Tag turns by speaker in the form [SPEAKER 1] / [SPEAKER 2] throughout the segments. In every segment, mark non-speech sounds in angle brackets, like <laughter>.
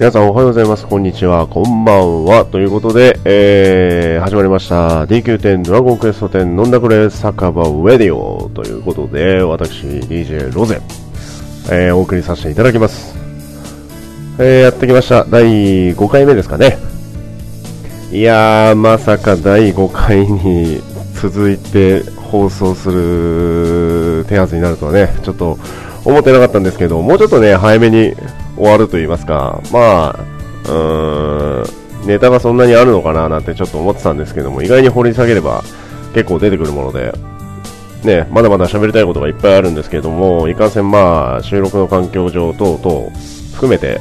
[SPEAKER 1] 皆さんおはようございます。こんにちは。こんばんは。ということで、えー、始まりました。DQ10 ドラゴンクエスト10飲んだくれ酒場ウェディオということで、私、DJ ロゼ、えー、お送りさせていただきます。えー、やってきました。第5回目ですかね。いやー、まさか第5回に <laughs> 続いて放送する手はずになるとはね、ちょっと思ってなかったんですけど、もうちょっとね、早めに終わると言いますか、まあ、うーん、ネタがそんなにあるのかななんてちょっと思ってたんですけども、意外に掘り下げれば結構出てくるもので、ね、まだまだ喋りたいことがいっぱいあるんですけども、いかんせんまあ、収録の環境上等々含めて、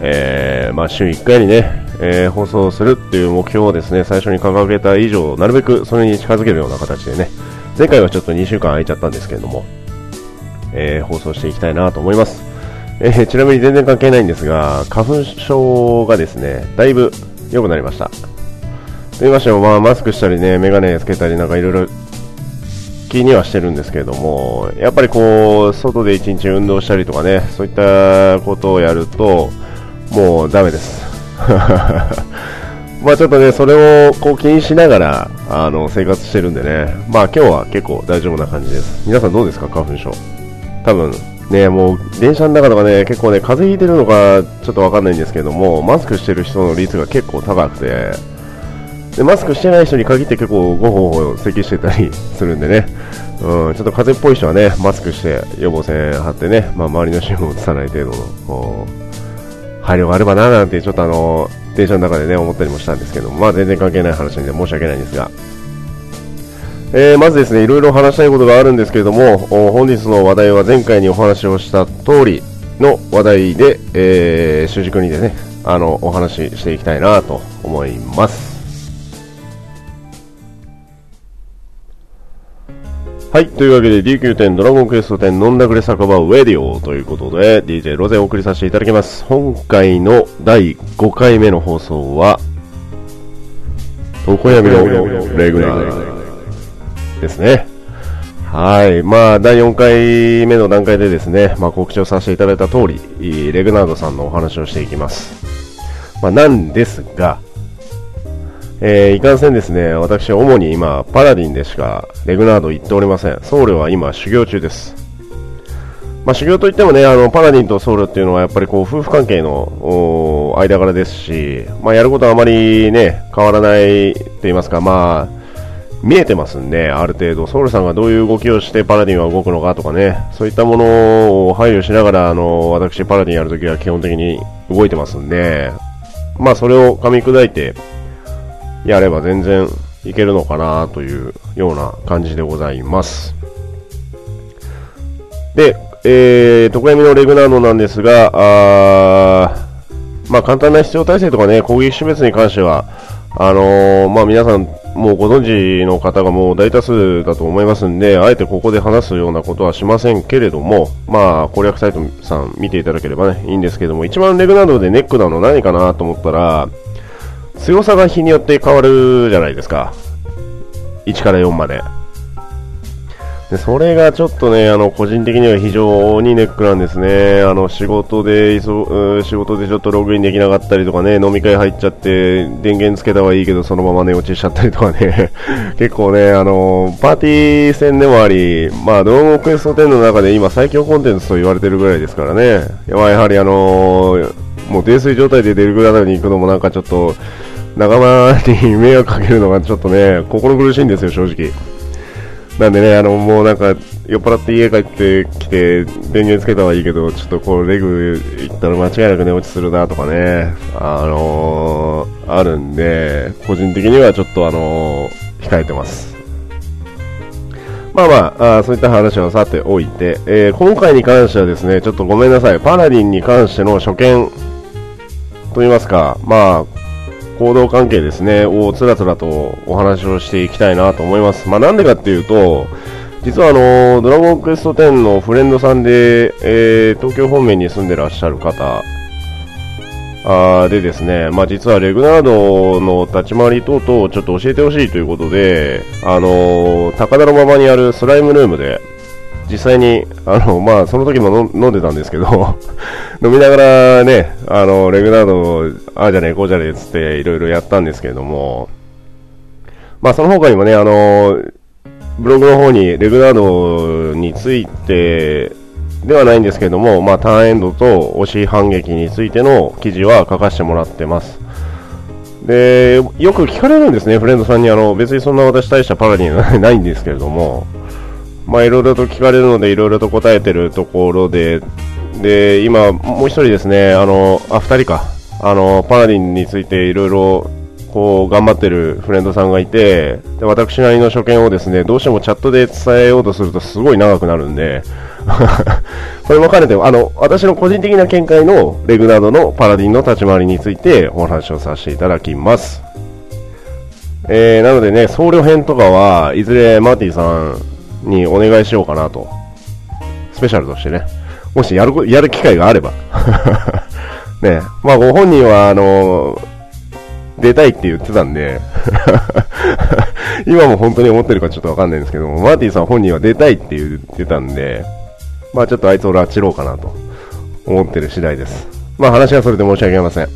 [SPEAKER 1] えー、まあ週1回にね、えー、放送するっていう目標をですね、最初に掲げた以上、なるべくそれに近づけるような形でね、前回はちょっと2週間空いちゃったんですけれども、えー、放送していきたいなと思います。えー、ちなみに全然関係ないんですが、花粉症がですね、だいぶ良くなりました。と言いましても、まあ、マスクしたりね、メガネつけたりなんかいろいろ気にはしてるんですけれども、やっぱりこう、外で一日運動したりとかね、そういったことをやると、もうダメです。<laughs> まあちょっとね、それをこう気にしながら、あの、生活してるんでね、まあ今日は結構大丈夫な感じです。皆さんどうですか、花粉症。多分、ね、もう電車の中とかね、結構ね、風邪ひいてるのかちょっとわかんないんですけども、マスクしてる人の率が結構高くて、でマスクしてない人に限って結構ごほごほ咳してたりするんでね、うん、ちょっと風邪っぽい人はね、マスクして予防線張ってね、まあ、周りの人も移さない程度の、配慮があればななんてちょっとあの、電車の中でね、思ったりもしたんですけどまあ全然関係ない話で申し訳ないんですが、えー、まずですね、いろいろ話したいことがあるんですけれども、本日の話題は前回にお話をした通りの話題で、えー、主軸にでね、あの、お話ししていきたいなと思います。はい。というわけで DQ10 ドラゴンクエスト10飲んだくれ酒場ウェディオということで DJ ロゼをお送りさせていただきます。今回の第5回目の放送は、床闇のレグナーですね。はい。まあ、第4回目の段階でですね、まあ、告知をさせていただいた通り、レグナードさんのお話をしていきます。まあ、なんですが、えー、いかんせんですね、私は主に今、パラディンでしかレグナード行っておりません。僧侶は今、修行中です。まあ、修行といってもね、あの、パラディンと僧侶っていうのはやっぱりこう、夫婦関係の間柄ですし、まあ、やることはあまりね、変わらないと言いますか、まあ、見えてますんで、ある程度、ソウルさんがどういう動きをしてパラディンは動くのかとかね、そういったものを配慮しながら、あの、私、パラディンやるときは基本的に動いてますんで、まあ、それを噛み砕いて、やれば全然いけるのかなというような感じでございます。で、えー、徳闇のレグナードなんですが、あまあ、簡単な必要体制とかね、攻撃種別に関しては、あのー、まあ、皆さんもうご存知の方がもう大多数だと思いますんで、あえてここで話すようなことはしませんけれども、まあ、攻略サイトさん見ていただければね、いいんですけども、一番レグなどでネックなの何かなと思ったら、強さが日によって変わるじゃないですか。1から4まで。でそれがちょっとね、あの、個人的には非常にネックなんですね。あの、仕事で、仕事でちょっとログインできなかったりとかね、飲み会入っちゃって、電源つけたはいいけど、そのまま寝落ちしちゃったりとかね、<laughs> 結構ね、あの、パーティー戦でもあり、まあ、ドラゴンクエスト10の中で今最強コンテンツと言われてるぐらいですからね、やはりあのもう泥酔状態でデルグラダに行くのもなんかちょっと、仲間に <laughs> 迷惑かけるのがちょっとね、心苦しいんですよ、正直。なんでね、あの、もうなんか、酔っ払って家帰ってきて、電源つけたはいいけど、ちょっとこう、レグ行ったら間違いなく寝落ちするなとかね、あのー、あるんで、個人的にはちょっとあのー、控えてます。まあまああ、そういった話はさておいて、えー、今回に関してはですね、ちょっとごめんなさい、パラディンに関しての初見と言いますか、まあ、行動関係ですね、をつらつらとお話をしていきたいなと思います。まあ、なんでかっていうと、実はあの、ドラゴンクエスト10のフレンドさんで、えー、東京方面に住んでらっしゃる方、あでですね、まあ、実はレグナードの立ち回り等々をちょっと教えてほしいということで、あのー、高田の馬場にあるスライムルームで、実際に、あの、まあ、その時も飲んでたんですけど <laughs> 飲みながらね、あの、レグナード、ああじゃねえ、こうじゃねえ、つっていろいろやったんですけれども、まあ、その他にもね、あの、ブログの方にレグナードについてではないんですけれども、まあ、ターンエンドと押し反撃についての記事は書かせてもらってます。で、よく聞かれるんですね、フレンドさんに。あの、別にそんな私大したパラディンないんですけれども、まあ、いろいろと聞かれるので、いろいろと答えてるところで、で、今、もう一人ですね、あの、あ、二人か。あの、パラディンについていろいろこう頑張ってるフレンドさんがいてで私なりの所見をですねどうしてもチャットで伝えようとするとすごい長くなるんで <laughs> これも兼ねてあの私の個人的な見解のレグナードのパラディンの立ち回りについてお話をさせていただきます、えー、なのでね僧侶編とかはいずれマーティさんにお願いしようかなと。スペシャルとしてね。もしやるやる機会があれば。<laughs> ね。まあご本人はあの出たいって言ってたんで。<laughs> 今も本当に思ってるかちょっとわかんないんですけども、マーティさん本人は出たいって言ってたんで、まあちょっとあいつを拉致ろうかなと。思ってる次第です。まあ話はそれで申し訳ありません。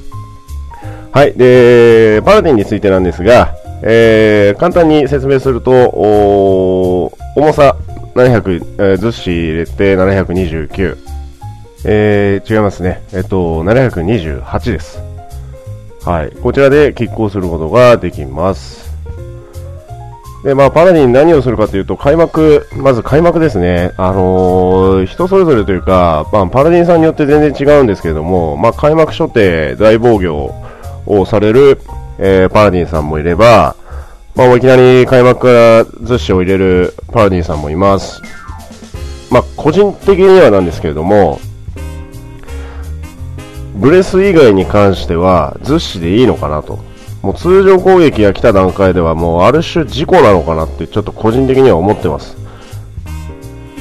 [SPEAKER 1] はい。で、パラディンについてなんですが、えー、簡単に説明すると、重さ700、えー、ずっし入れて729。えー、違いますね。えっと、728です。はい。こちらで拮抗することができます。で、まあ、パラディン何をするかというと、開幕、まず開幕ですね。あのー、人それぞれというか、まあ、パラディンさんによって全然違うんですけれども、まあ、開幕初手大防御をされる、えー、パラディンさんもいれば、まあ、いきなり開幕からずっしを入れるパラディさんもいます。まあ、個人的にはなんですけれども、ブレス以外に関しては、ずっしでいいのかなと。もう通常攻撃が来た段階ではもうある種事故なのかなってちょっと個人的には思ってます。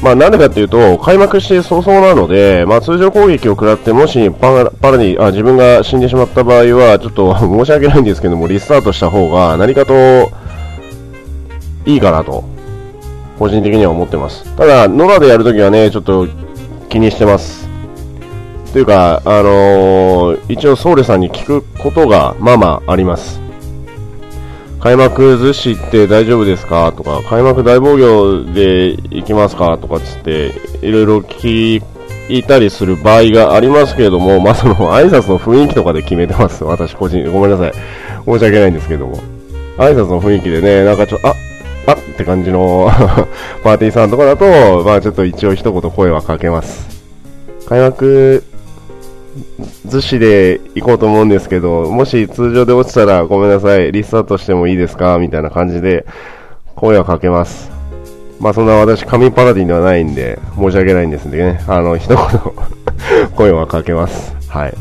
[SPEAKER 1] まあなんでかっていうと、開幕して早々なので、まあ通常攻撃を食らって、もしパラパラにあ自分が死んでしまった場合は、ちょっと申し訳ないんですけども、リスタートした方が何かといいかなと、個人的には思ってます。ただ、野良でやるときはね、ちょっと気にしてます。というか、あのー、一応、ソウルさんに聞くことがまあまああります。開幕寿司って大丈夫ですか？とか、開幕大防御で行きますか？とかつって、いろいろ聞いたりする場合がありますけれども、<laughs> まあ、その挨拶の雰囲気とかで決めてます。私個人、ごめんなさい。申し訳ないんですけども。挨拶の雰囲気でね、なんかちょっと、ああって感じの <laughs> パーティーさんとかだと、まあちょっと一応一言声はかけます。開幕逗子で行こうと思うんですけど、もし通常で落ちたらごめんなさい、リスタートしてもいいですかみたいな感じで声をかけます。まあそんな私、神パラディンではないんで、申し訳ないんですんでね、あの、一言 <laughs> 声はかけます。はい。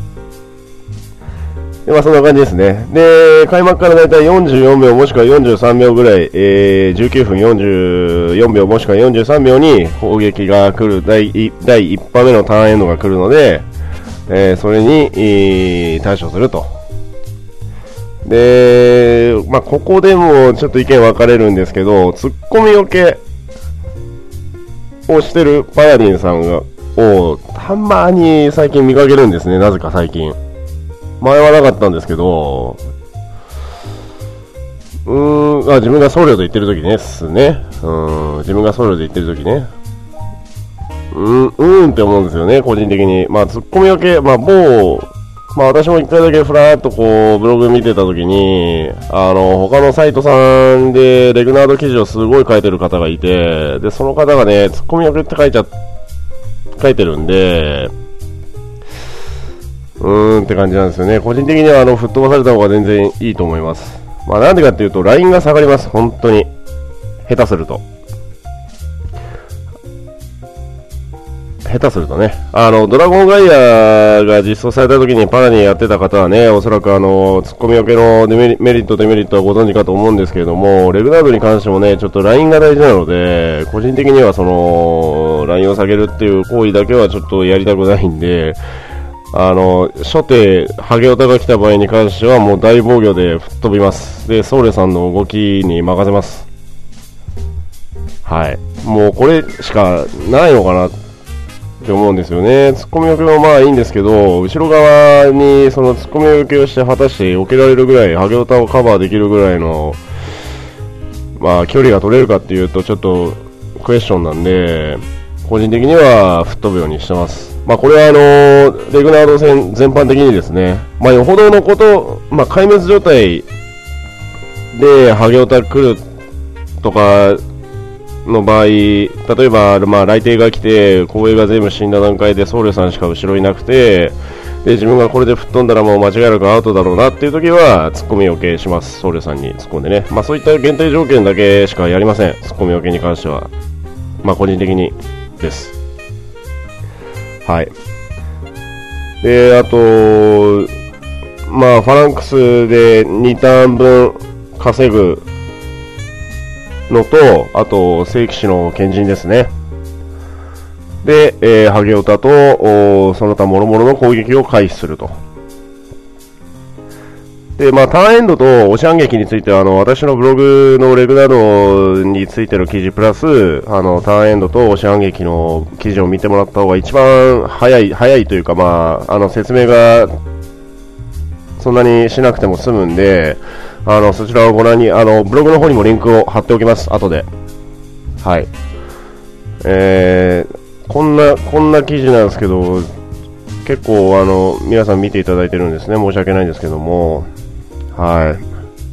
[SPEAKER 1] でまあそんな感じですね。で、開幕からだいたい44秒もしくは43秒ぐらい、えー、19分44秒もしくは43秒に砲撃が来る第第1波目のターンエンドが来るので、えー、それに、えー、対処すると。で、まあ、ここでもちょっと意見分かれるんですけど、ツッコミよけをしてるパヤリンさんが、を、たまに最近見かけるんですね、なぜか最近。前はなかったんですけど、うーん、あ、自分が僧侶と言ってる時ね、すね。うん、自分が僧侶で言ってる時ね。うん、うーんって思うんですよね、個人的に。まあ、ツッコミ分け、まあ、某、まあ、私も一回だけふらーっとこう、ブログ見てたときに、あの、他のサイトさんで、レグナード記事をすごい書いてる方がいて、で、その方がね、ツッコミ分けって書いちゃ、書いてるんで、うーんって感じなんですよね。個人的には、あの、吹っ飛ばされた方が全然いいと思います。まあ、なんでかっていうと、ラインが下がります、本当に。下手すると。下手するとね、あの、ドラゴンガイアが実装された時にパラにやってた方はね、おそらくあの、ツッコミよけのデメリメリット、デメリットはご存知かと思うんですけれども、レグナードに関してもね、ちょっとラインが大事なので、個人的にはその、ラインを下げるっていう行為だけはちょっとやりたくないんで、あの、初手、ハゲオタが来た場合に関してはもう大防御で吹っ飛びます。で、ソウレさんの動きに任せます。はい。もうこれしかないのかなって思うんですよね。突っ込み受けはまあいいんですけど、後ろ側にその突っ込み受けをして果たして避けられるぐらい、ハゲオタをカバーできるぐらいの、まあ距離が取れるかっていうとちょっとクエスチョンなんで、個人的には吹っ飛ぶようにしてます。まあこれはあのレグナード戦全般的にですね、まあよほどのこと、まあ壊滅状態でハゲオタ来るとかの場合、例えば、まあ、来帝が来て、光栄が全部死んだ段階で僧侶さんしか後ろいなくて、で自分がこれで吹っ飛んだらもう間違いなくアウトだろうなっていう時は、ツッコミ OK します、僧侶さんに突っ込んでね。まあ、そういった限定条件だけしかやりません、ツッコミ OK に関しては。まあ、個人的にです。はい。で、あと、まあ、ファランクスで2ターン分稼ぐのと、あと、聖騎士の賢人ですね。で、えー、ハゲオタと、その他諸々の攻撃を回避すると。で、まあ、ターンエンドと押し反撃については、あの、私のブログのレグなどについての記事プラス、あの、ターンエンドと押し反撃の記事を見てもらった方が一番早い、早いというか、まあ、あの、説明が、そんなにしなくても済むんで、あの、そちらをご覧に、あの、ブログの方にもリンクを貼っておきます、後で。はい。えー、こんな、こんな記事なんですけど、結構、あの、皆さん見ていただいてるんですね。申し訳ないんですけども。は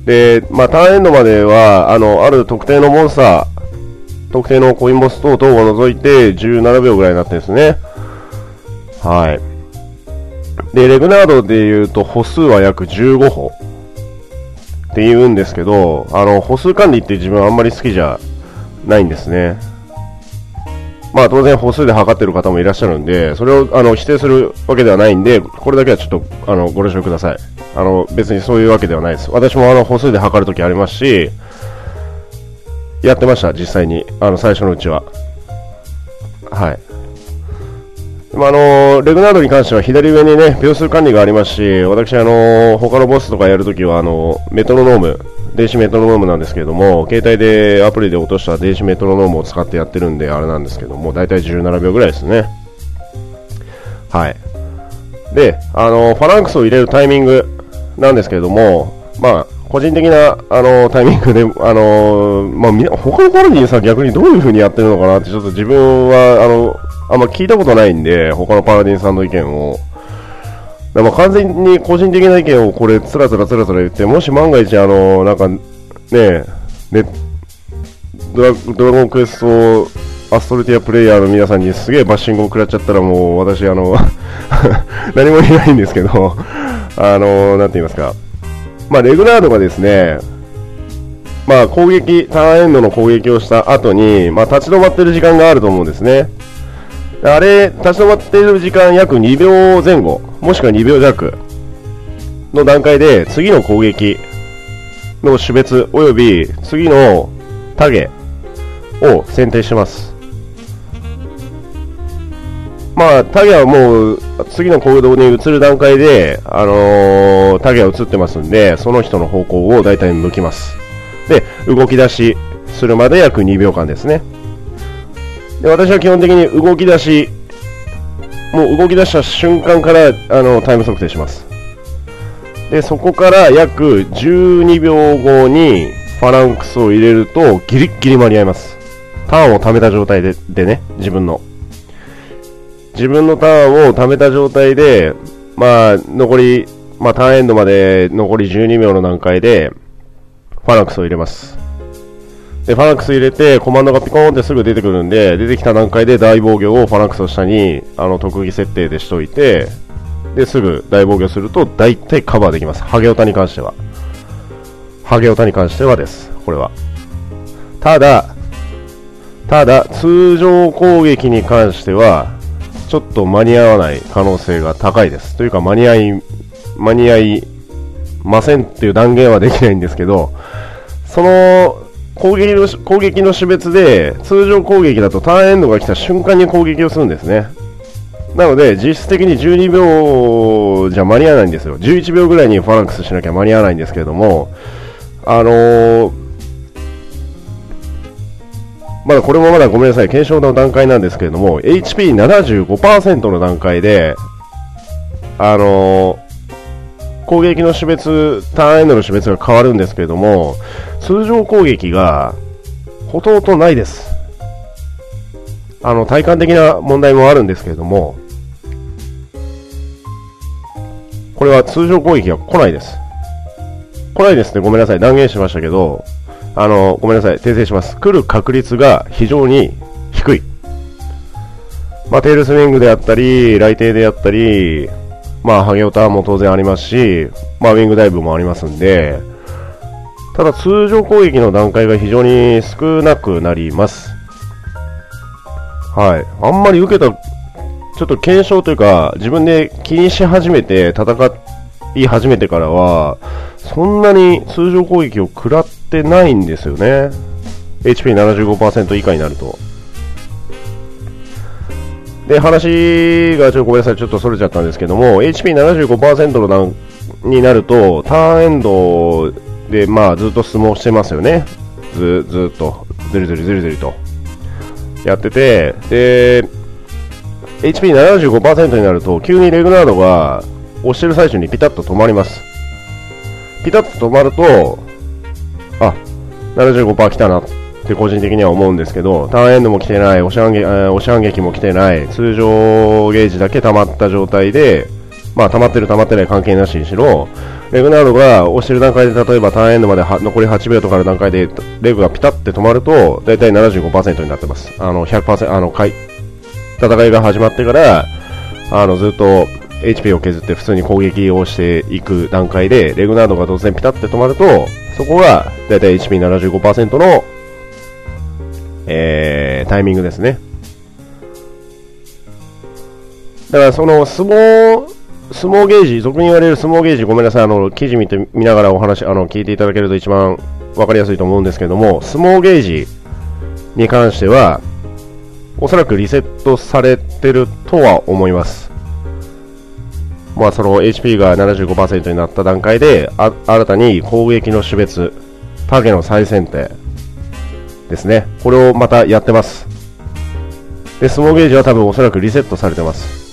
[SPEAKER 1] い。で、まあ、ターンエンドまでは、あの、ある特定のモンスター、特定のコインボス等々を除いて17秒ぐらいになってですね。はい。で、レグナードで言うと歩数は約15歩。って言うんですけど、あの、歩数管理って自分あんまり好きじゃないんですね。まあ当然歩数で測ってる方もいらっしゃるんで、それをあの否定するわけではないんで、これだけはちょっとあのご了承ください。あの別にそういうわけではないです。私もあの歩数で測るときありますし、やってました、実際に。あの最初のうちは。はい。まあ、あのレグナードに関しては左上にね秒数管理がありますし、私、あの他のボスとかやるときはあのメトロノーム、電子メトロノームなんですけれども、携帯でアプリで落とした電子メトロノームを使ってやってるんであれなんですけども、大体17秒ぐらいですね。はい。で、あのファランクスを入れるタイミングなんですけれども、まあ、個人的なあのタイミングで、あのまあ、他のパロディさん逆にどういう風にやってるのかなってちょっと自分はあのあんま聞いたことないんで、他のパラディンさんの意見を。まあ完全に個人的な意見をこれ、つらつらつらつら言って、もし万が一、あの、なんか、ねね、ドラドラゴンクエストアストルティアプレイヤーの皆さんにすげえバッシングを食らっちゃったらもう私、あの <laughs> 何も言えないんですけどあの、なんて言いますか。まあ、レグナードがですね、まあ、攻撃、ターンエンドの攻撃をした後に、まあ、立ち止まってる時間があると思うんですね。あれ、立ち止まっている時間約2秒前後、もしくは2秒弱の段階で、次の攻撃の種別及び次のタゲを選定します。まあ、タゲはもう次の行動に移る段階で、あのー、タゲは移ってますんで、その人の方向を大体抜きます。で、動き出しするまで約2秒間ですね。で私は基本的に動き出し、もう動き出した瞬間からあのタイム測定します。で、そこから約12秒後にファランクスを入れるとギリッギリ間に合います。ターンを貯めた状態ででね、自分の。自分のターンを貯めた状態で、まあ、残り、まあ、ターンエンドまで残り12秒の段階で、ファランクスを入れます。で、ファランクス入れて、コマンドがピコーンってすぐ出てくるんで、出てきた段階で大防御をファランクスの下に、あの、特技設定でしといて、で、すぐ大防御すると、大体カバーできます。ハゲオタに関しては。ハゲオタに関してはです。これは。ただ、ただ、通常攻撃に関しては、ちょっと間に合わない可能性が高いです。というか、間に合い、間に合いませんっていう断言はできないんですけど、その攻撃の攻撃の種別で通常攻撃だとターンエンドが来た瞬間に攻撃をするんですねなので実質的に12秒じゃ間に合わないんですよ11秒ぐらいにファランクスしなきゃ間に合わないんですけれどもあのー、まだこれもまだごめんなさい、検証の段階なんですけれども、HP75% の段階で、あのー攻撃の種別、ターンエンドの種別が変わるんですけれども、通常攻撃がほとんどないです。あの、体感的な問題もあるんですけれども、これは通常攻撃が来ないです。来ないですね、ごめんなさい、断言しましたけど、あの、ごめんなさい、訂正します。来る確率が非常に低い。まあ、テールスイングであったり、雷霆であったり、まあ、ハゲオタも当然ありますし、まあ、ウィングダイブもありますんで、ただ通常攻撃の段階が非常に少なくなります。はい。あんまり受けた、ちょっと検証というか、自分で気にし始めて戦い始めてからは、そんなに通常攻撃を食らってないんですよね。HP75% 以下になると。で、話がちょっとごめんなさい、ちょっとそれちゃったんですけども、HP75% の段になると、ターンエンドで、まあ、ずっと相撲してますよね。ず、ずっと、ずるずるずるずると。やってて、で、HP75% になると、急にレグナードが押してる最中にピタッと止まります。ピタッと止まると、あ、75%来たなって個人的には思うんですけど、ターンエンドも来てない、押し反撃押し反撃も来てない、通常ゲージだけ溜まった状態で、まあ溜まってる溜まってない関係なしにしろ、レグナードが押してる段階で例えばターンエンドまで残り8秒とかの段階でレグがピタって止まると、だいたい75%になってます。あの、100%、あの、かい戦いが始まってから、あの、ずっと HP を削って普通に攻撃をしていく段階で、レグナードが突然ピタって止まると、そこがだいたい HP75% のえー、タイミングですね。だからその相撲、相撲ゲージ、俗に言われる相撲ゲージ、ごめんなさい、あの、記事見て、見ながらお話、あの、聞いていただけると一番わかりやすいと思うんですけども、相撲ゲージに関しては、おそらくリセットされてるとは思います。まあ、その HP が75%になった段階で、あ新たに攻撃の種別、ターゲの再選定、ですね。これをまたやってます。で、相撲ゲージは多分おそらくリセットされてます。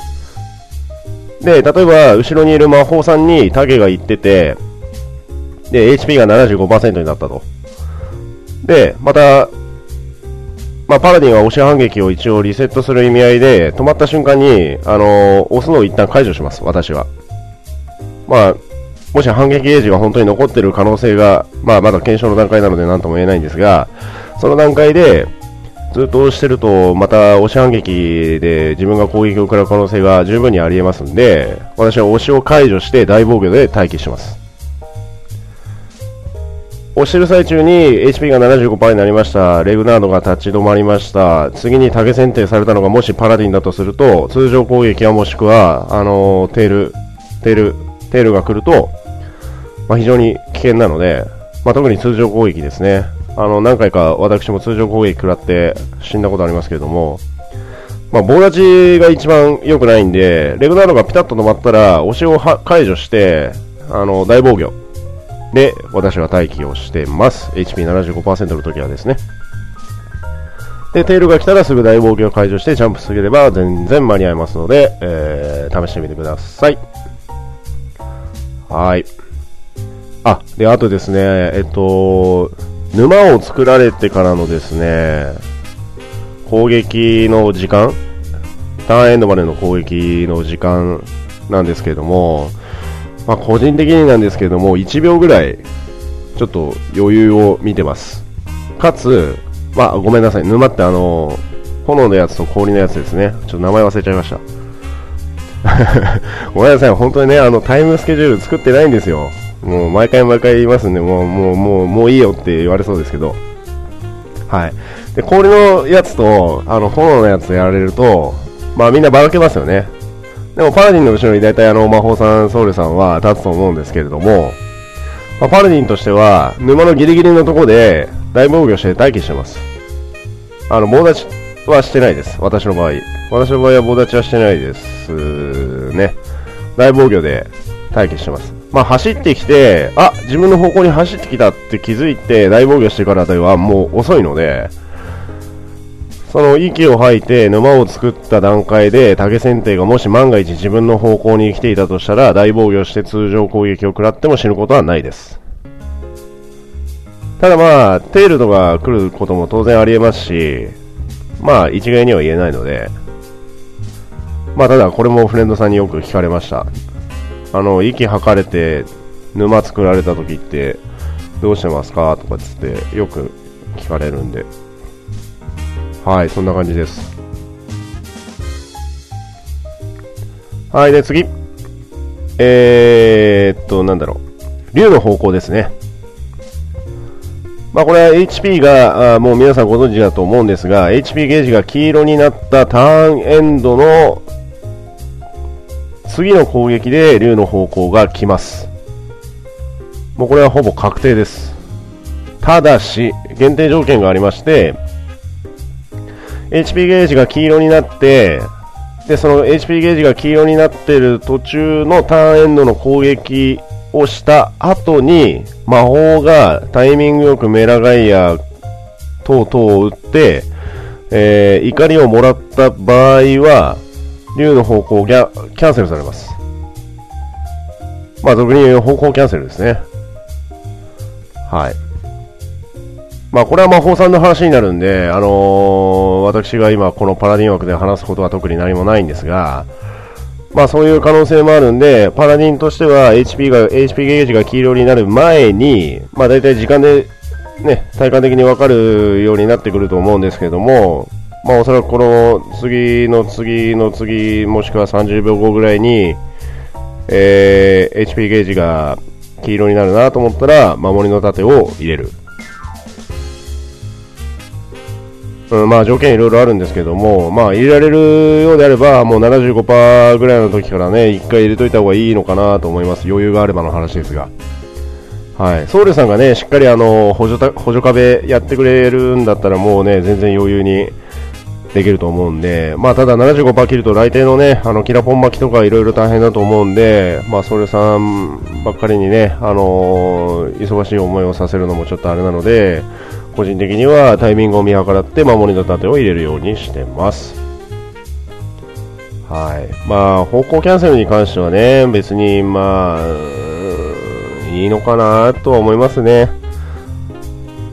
[SPEAKER 1] で、例えば、後ろにいる魔法さんにタゲが行ってて、で、HP が75%になったと。で、また、まあ、パラディンは押し反撃を一応リセットする意味合いで、止まった瞬間に、あのー、押すのを一旦解除します、私は。まあ、もし反撃ゲージが本当に残っている可能性が、まあ、まだ検証の段階なので何とも言えないんですが、その段階で、ずっと押してると、また押し反撃で自分が攻撃を食らう可能性が十分にありえますんで、私は押しを解除して大防御で待機します。押してる最中に HP が75%になりました。レグナードが立ち止まりました。次にタゲ選定されたのがもしパラディンだとすると、通常攻撃はもしくは、あのー、テール、テール、テールが来ると、まあ、非常に危険なので、まあ、特に通常攻撃ですね。あの、何回か私も通常攻撃食らって死んだことありますけれども、まあ、棒立ちが一番良くないんで、レグナードがピタッと止まったら、押しを解除して、あの、大防御で私は待機をしてます。HP75% の時はですね。で、テールが来たらすぐ大防御を解除してジャンプすれば全然間に合いますので、えー、試してみてください。はい。あ、で、あとですね、えっと、沼を作られてからのですね、攻撃の時間、ターンエンドまでの攻撃の時間なんですけれども、まあ、個人的になんですけども、1秒ぐらい、ちょっと余裕を見てます。かつ、まあ、ごめんなさい、沼ってあの、炎のやつと氷のやつですね。ちょっと名前忘れちゃいました。<laughs> ごめんなさい、本当にね、あの、タイムスケジュール作ってないんですよ。もう毎回毎回言いますんで、もう、もう、もう、もういいよって言われそうですけど。はい。で、氷のやつと、あの、炎のやつやられると、まあみんなばらけますよね。でもパラディンの後ろに大体あの、魔法さん、ソウルさんは立つと思うんですけれども、まあ、パラディンとしては、沼のギリギリのところで大防御して待機してます。あの、棒立ちはしてないです。私の場合。私の場合は棒立ちはしてないですね。大防御で待機してます。まあ、走ってきて、あ、自分の方向に走ってきたって気づいて大防御してからではもう遅いので、その息を吐いて沼を作った段階で竹選定がもし万が一自分の方向に来ていたとしたら大防御して通常攻撃を食らっても死ぬことはないです。ただまあテールとか来ることも当然ありえますしまあ一概には言えないのでまあただこれもフレンドさんによく聞かれました。あの息吐かれて沼作られた時ってどうしてますか？とかつってよく聞かれるんで。はいそんな感じです。はいで次。えー、っとなんだろう。竜の方向ですね。まあこれは HP があもう皆さんご存知だと思うんですが HP ゲージが黄色になったターンエンドの次の攻撃で竜の方向が来ます。もうこれはほぼ確定です。ただし限定条件がありまして HP ゲージが黄色になってでその HP ゲージが黄色になっている途中のターンエンドの攻撃をした後に魔法がタイミングよくメラガイア等々を打って、えー、怒りをもらった場合は竜の方向がキャンセルされます。まあ、俗に言う方向キャンセルですね。はい。まあ、これは魔法さんの話になるんで、あのー、私が今このパラディン枠で話すことは特に何もないんですが、まあそういう可能性もあるんで、パラディンとしては HP が、HP ゲージが黄色になる前に、まあ大体時間でね、体感的にわかるようになってくると思うんですけども、まあおそらくこの次の次の次、もしくは30秒後ぐらいに、えー、HP ゲージが黄色になるなと思ったら、守りの盾を入れる。うん、まあ条件いろいろあるんですけども、まあ入れられるようであれば、もう75%ぐらいの時からね、一回入れといた方がいいのかなと思います。余裕があればの話ですが。はい。ソウルさんがね、しっかりあの、補助補助壁やってくれるんだったらもうね、全然余裕にできると思うんで、まあただ75%切ると来店のね、あの、キラポン巻きとかいろいろ大変だと思うんで、まあソウルさんばっかりにね、あのー、忙しい思いをさせるのもちょっとあれなので、個人的にはタイミングを見計らって守りの盾を入れるようにしてます。はい。まあ、方向キャンセルに関してはね、別に、まあ、いいのかなとは思いますね。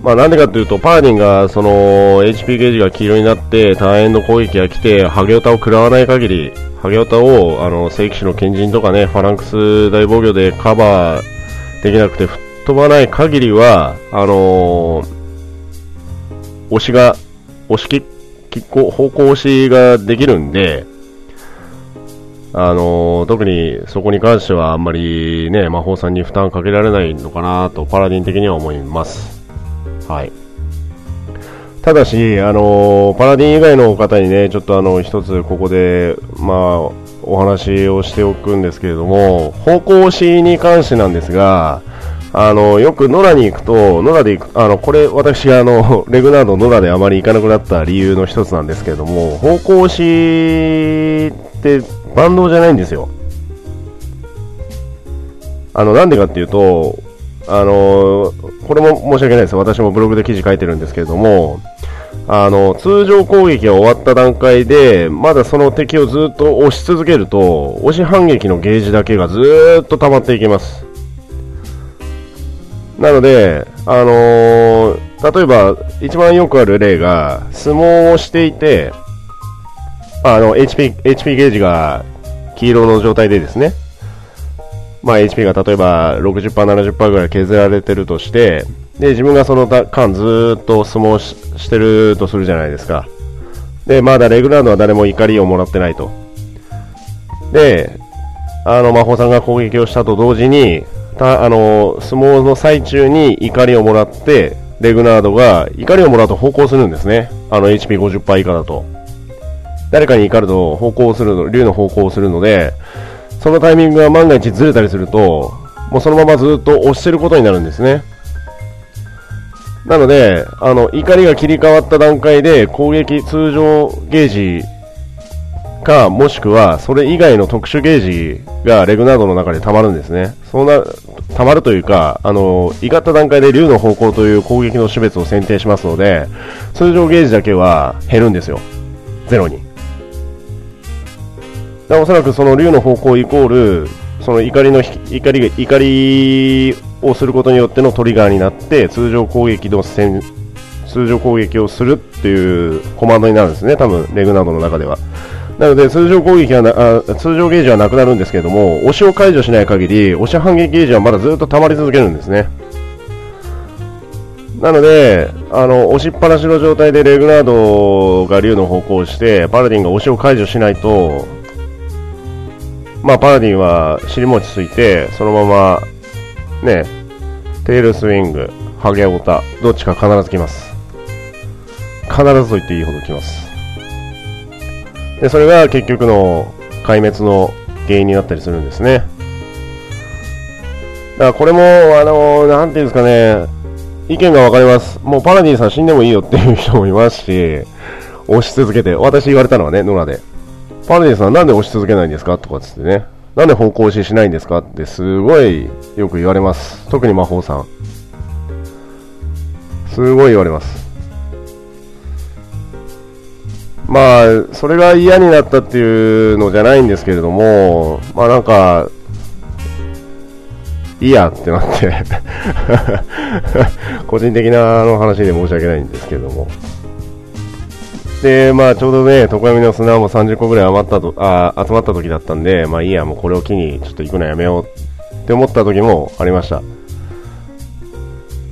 [SPEAKER 1] まあ、なんでかというと、パーディンが、その、HP ゲージが黄色になって、ターンエンド攻撃が来て、ハゲオタを食らわない限り、ハゲオタを、あの、聖騎士の賢人とかね、ファランクス大防御でカバーできなくて吹っ飛ばない限りは、あのー押しが、押しき、き方向押しができるんで、あのー、特にそこに関してはあんまりね、魔法さんに負担かけられないのかなと、パラディン的には思います。はい。ただし、あのー、パラディン以外の方にね、ちょっとあの、一つここで、まあ、お話をしておくんですけれども、方向押しに関してなんですが、あの、よく野良に行くと、野良で行く、あの、これ私があの、<laughs> レグナード野良であまり行かなくなった理由の一つなんですけれども、方向押しってバンドじゃないんですよ。あの、なんでかっていうと、あの、これも申し訳ないです。私もブログで記事書いてるんですけれども、あの、通常攻撃が終わった段階で、まだその敵をずっと押し続けると、押し反撃のゲージだけがずっと溜まっていきます。なので、あのー、例えば、一番よくある例が、相撲をしていて、あの、HP、HP ゲージが黄色の状態でですね、まあ、HP が例えば60%、70%ぐらい削られてるとして、で、自分がその間ずっと相撲ししてるとするじゃないですか。で、まだレグラードは誰も怒りをもらってないと。で、あの、魔法さんが攻撃をしたと同時に、たあの相撲の最中に怒りをもらってレグナードが怒りをもらうと方向するんですね。あの HP50% 以下だと。誰かに怒ると方向するの竜の方向をするのでそのタイミングが万が一ずれたりするともうそのままずっと押してることになるんですね。なので、あの、怒りが切り替わった段階で攻撃通常ゲージか、もしくは、それ以外の特殊ゲージがレグナードの中で溜まるんですね。そうな、溜まるというか、あの、いがった段階で竜の方向という攻撃の種別を選定しますので、通常ゲージだけは減るんですよ。ゼロに。だおそらくその竜の方向イコール、その怒りの、怒り、怒りをすることによってのトリガーになって、通常攻撃の戦、通常攻撃をするっていうコマンドになるんですね、多分レグナードの中では。なので通常攻撃はなあ通常ゲージはなくなるんですけれども押しを解除しない限り押し反撃ゲージはまだずっと溜まり続けるんですね。なのであの押しっぱなしの状態でレグナードが竜の方向をしてパラディンが押しを解除しないとまあパラディンは尻餅ついてそのままねテールスイングハゲオタどっちか必ず来ます。必ずと言っていいほど来ます。でそれが結局の壊滅の原因になったりするんですね。だからこれもあのなんていうんですかね。意見が分かります。もうパラディさん死んでもいいよっていう人もいますし押し続けて私言われたのはねノラで。パラディさんなんで押し続けないんですか？とかつってね。なんで方向押ししないんですか？ってすごいよく言われます。特に魔法さん。すごい言われます。まあ、それが嫌になったっていうのじゃないんですけれども、まあなんか、いいやってなって <laughs> 個人的なの話で申し訳ないんですけれども。で、まあちょうどね、常闇の砂も30個ぐらい余ったと、あ集まった時だったんで、まあいいや、もうこれを機にちょっと行くのやめようって思った時もありました。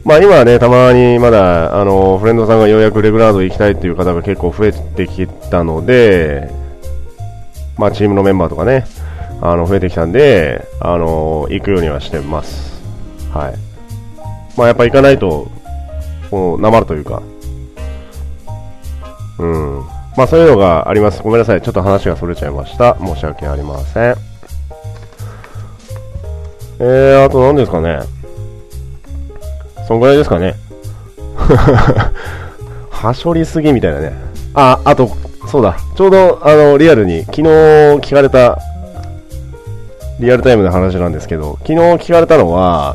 [SPEAKER 1] まあ今はね、たまにまだ、あの、フレンドさんがようやくレグラード行きたいっていう方が結構増えてきたので、まあチームのメンバーとかね、あの、増えてきたんで、あの、行くようにはしてます。はい。まあやっぱ行かないと、こう、なまるというか、うん。まあそういうのがあります。ごめんなさい。ちょっと話がそれちゃいました。申し訳ありません。えー、あと何ですかね。そんぐらいですかね。<laughs> はしょりすぎみたいなね。あ、あと、そうだ。ちょうど、あの、リアルに、昨日聞かれた、リアルタイムの話なんですけど、昨日聞かれたのは、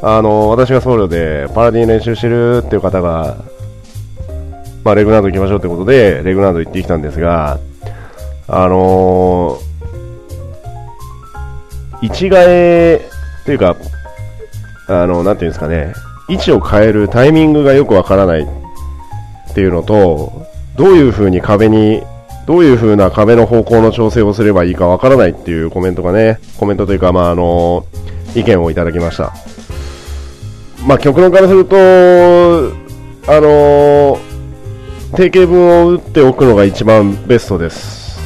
[SPEAKER 1] あの、私が僧侶でパラディン練習してるっていう方が、まあ、レグナード行きましょうってことで、レグナード行ってきたんですが、あのー、一替えというか、あの、なんていうんですかね、位置を変えるタイミングがよくわからないっていうのと、どういう風に壁に、どういう風な壁の方向の調整をすればいいかわからないっていうコメントがね、コメントというか、まあ、あの、意見をいただきました。まあ、極論からすると、あの定型文を打っておくのが一番ベストです。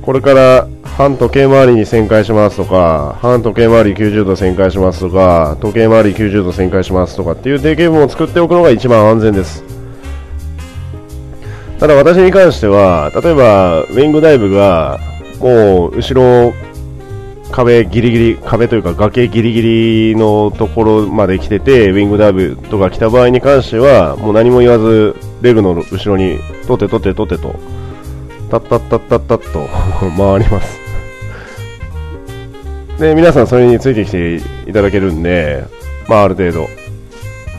[SPEAKER 1] これから反時計回りに旋回しますとか、反時計回り90度旋回しますとか、時計回り90度旋回しますとかっていう定型文を作っておくのが一番安全です。ただ私に関しては、例えばウィングダイブがもう後ろ壁ギリギリ、壁というか崖ギリギリのところまで来てて、ウィングダイブとか来た場合に関しては、もう何も言わず、レグの後ろに、取って取って取ってと、タッタッタッタッタッと <laughs> 回ります。で、皆さんそれについてきていただけるんで、まあある程度。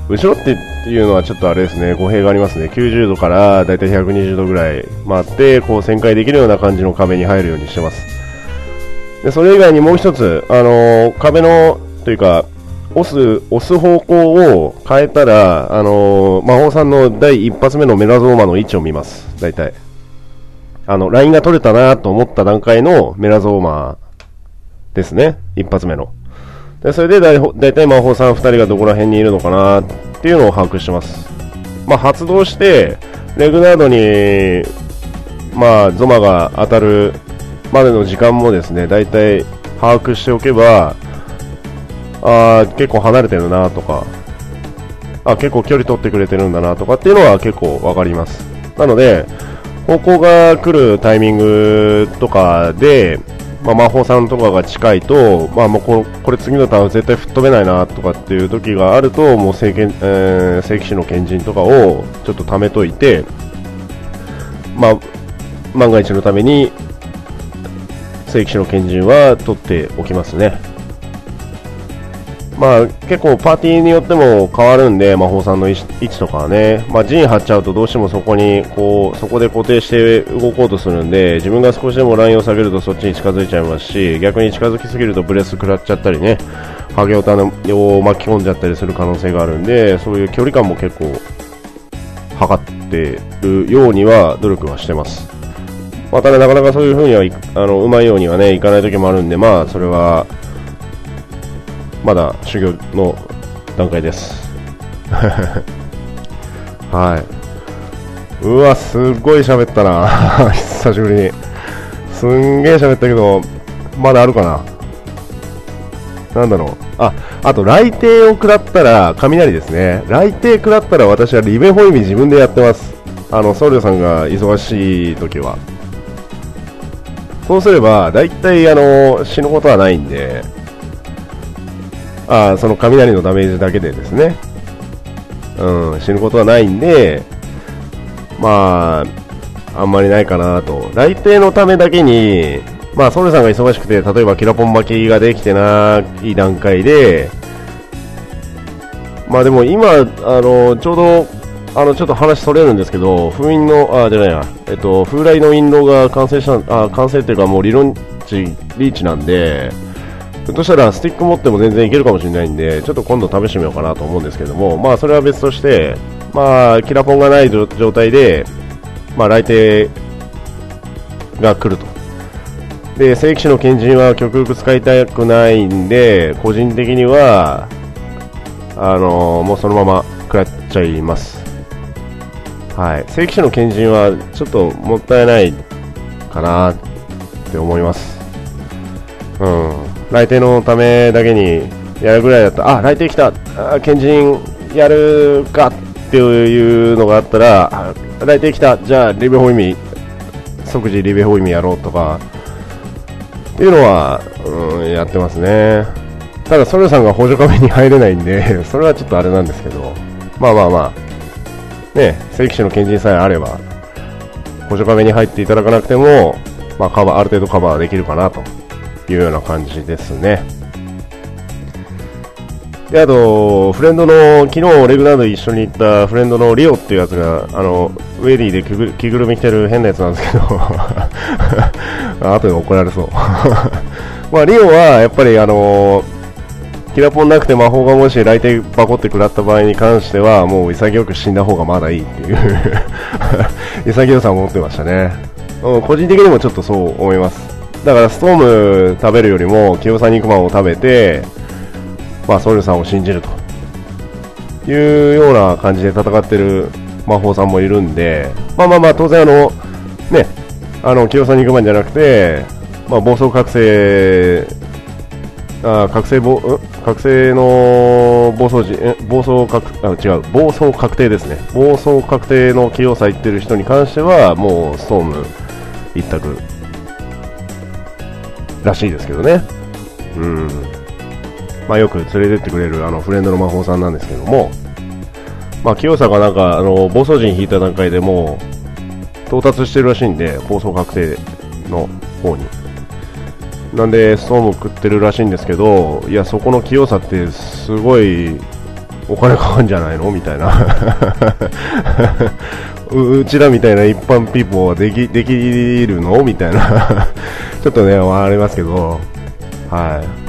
[SPEAKER 1] 後ろっていうのはちょっとあれですね、語弊がありますね。90度からだいたい120度ぐらい回って、こう旋回できるような感じの壁に入るようにしてます。で、それ以外にもう一つ、あのー、壁の、というか、押す、押す方向を変えたら、あのー、魔法さんの第一発目のメラゾーマの位置を見ます。大体。あの、ラインが取れたなと思った段階のメラゾーマですね。一発目の。で、それでだいだいたい魔法さん2人がどこら辺にいるのかなっていうのを把握してます。まあ、発動して、レグナードに、まあ、ゾマが当たるまでの時間もですね、だいたい把握しておけば、あ結構離れてるなとか、あ結構距離取ってくれてるんだなとかっていうのは結構わかります。なので、方向が来るタイミングとかで、まあ、魔法さんとかが近いと、まあ、もうここれ次のターン絶対吹っ飛べないなとかっていう時があるともう聖剣、えー、聖騎士の賢人とかをちょっと貯めといてまあ、万が一のために、聖騎士の賢人は取っておきますね。まあ、結構パーティーによっても変わるんで、魔法さんの位置とかはね、まあ、陣張っちゃうとどうしてもそこに、こう、そこで固定して動こうとするんで、自分が少しでもラインを下げるとそっちに近づいちゃいますし、逆に近づきすぎるとブレス食らっちゃったりね、ハゲオタを巻き込んじゃったりする可能性があるんで、そういう距離感も結構、測ってるようには努力はしてます。またね、なかなかそういう風には、あの、うまいようにはね、いかない時もあるんで、まあ、それは、まだ修行の段階です。<laughs> はい。うわ、すっごい喋ったな。<laughs> 久しぶりに。すんげえ喋ったけど、まだあるかな。なんだろう。あ、あと、雷霆を食らったら、雷ですね。雷霆食らったら私はリベホイミ自分でやってます。あの、僧侶さんが忙しい時は。そうすれば、大体、あの、死ぬことはないんで、あその雷のダメージだけでですね、うん、死ぬことはないんで、まあ、あんまりないかなと。来帝のためだけに、まあ、ソルさんが忙しくて、例えばキラポン巻きができてない段階で、まあでも今、あの、ちょうど、あの、ちょっと話それるんですけど、封印の、あ、じゃないや、えっと、風来の印籠が完成した、あ、完成っていうかもう理論値、リーチなんで、ひょっとしたらスティック持っても全然いけるかもしれないんで、ちょっと今度試してみようかなと思うんですけども、まあそれは別として、まあキラポンがない状態で、まあ来帝が来ると。で、正規士の賢人は極力使いたくないんで、個人的には、あのー、もうそのまま食らっちゃいます。はい。正規士の賢人はちょっともったいないかなって思います。うん。来店のためだけにやるぐらいだった。ら、あ、来店来た、賢人やるかっていうのがあったら、来店来た、じゃあリベホイミ、即時リベホイミやろうとか、っていうのは、うん、やってますね。ただ、ソルさんが補助壁に入れないんで、<laughs> それはちょっとあれなんですけど、まあまあまあ、ね、正規士の賢人さえあれば、補助壁に入っていただかなくても、まあ、カバー、ある程度カバーできるかなと。いうような感じですね。で、あと、フレンドの、昨日レグナード一緒に行ったフレンドのリオっていうやつが、あの、ウェディで着ぐるみ着てる変なやつなんですけど <laughs> 後で怒られそう <laughs> まあ、リオはやっぱりあのキラポンなくて魔法がもし来店バコって食らった場合に関しては、もう潔く死んだ方がまだいいっていう <laughs> 潔さを持ってましたね。個人的にもちょっとそう思います。だからストーム食べるよりも清さ肉まんを食べて、まあ、ソウルさんを信じると。いうような感じで戦ってる魔法さんもいるんで、まあまあまあ、当然あの、ね、あの、清さ肉まんじゃなくて、まあ、暴走覚醒、あ覚醒ぼ、覚醒の暴走時、え？暴走確、あ、違う、暴走確定ですね。暴走確定の清さ言ってる人に関しては、もう、ストーム一択。らしいですけどね。うん。まあ、よく連れてってくれるあのフレンドの魔法さんなんですけども、まあ、清さがなんか、あの、暴走時に引いた段階でもう、到達してるらしいんで、暴走確定の方に。なんで、ストーム食ってるらしいんですけど、いや、そこの清さってすごいお金かかるんじゃないの？みたいなう。ちらみたいな一般ピーポーはでき、できるの？みたいな <laughs> ちょっとね、ありますけど、はい。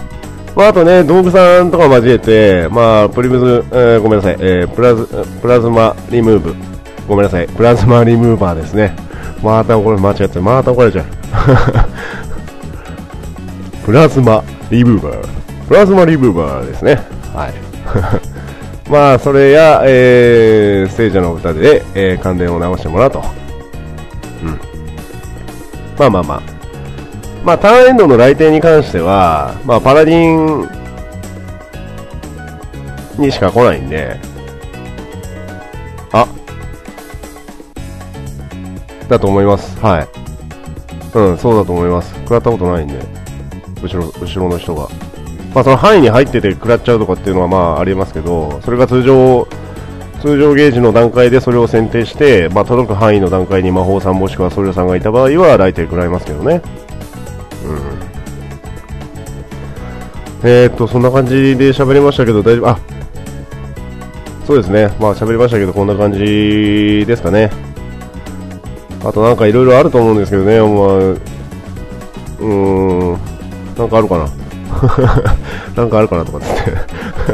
[SPEAKER 1] まあ、あとね、道具さんとか交えて、まあ、プリムズ、えー、ごめんなさい、えー、プラズ、プラズマリムーブ。ごめんなさい、プラズマリムーバーですね。またこれ間違って、また怒られちゃう。<laughs> プラズマリムーバー。プラズマリムーバーですね。はい。<laughs> まあ、それや、えー、聖者の歌で、えー、関連を直してもらうと。うん。まあまあまあ。まあ、ターンエンドの来店に関しては、まあ、パラディンにしか来ないんで、あ、だと思います。はい。うん、そうだと思います。食らったことないんで、後ろ、後ろの人が。まあ、その範囲に入ってて食らっちゃうとかっていうのはまあありえますけど、それが通常、通常ゲージの段階でそれを選定して、まあ、届く範囲の段階に魔法さんもしくはソリョさんがいた場合はライトで食らいますけどね。うん。えー、っと、そんな感じで喋りましたけど、大丈夫、あ、そうですね。まあ喋りましたけど、こんな感じですかね。あとなんかいろいろあると思うんですけどね、まあ、うーん、なんかあるかな。<laughs> なんかあるかなとかって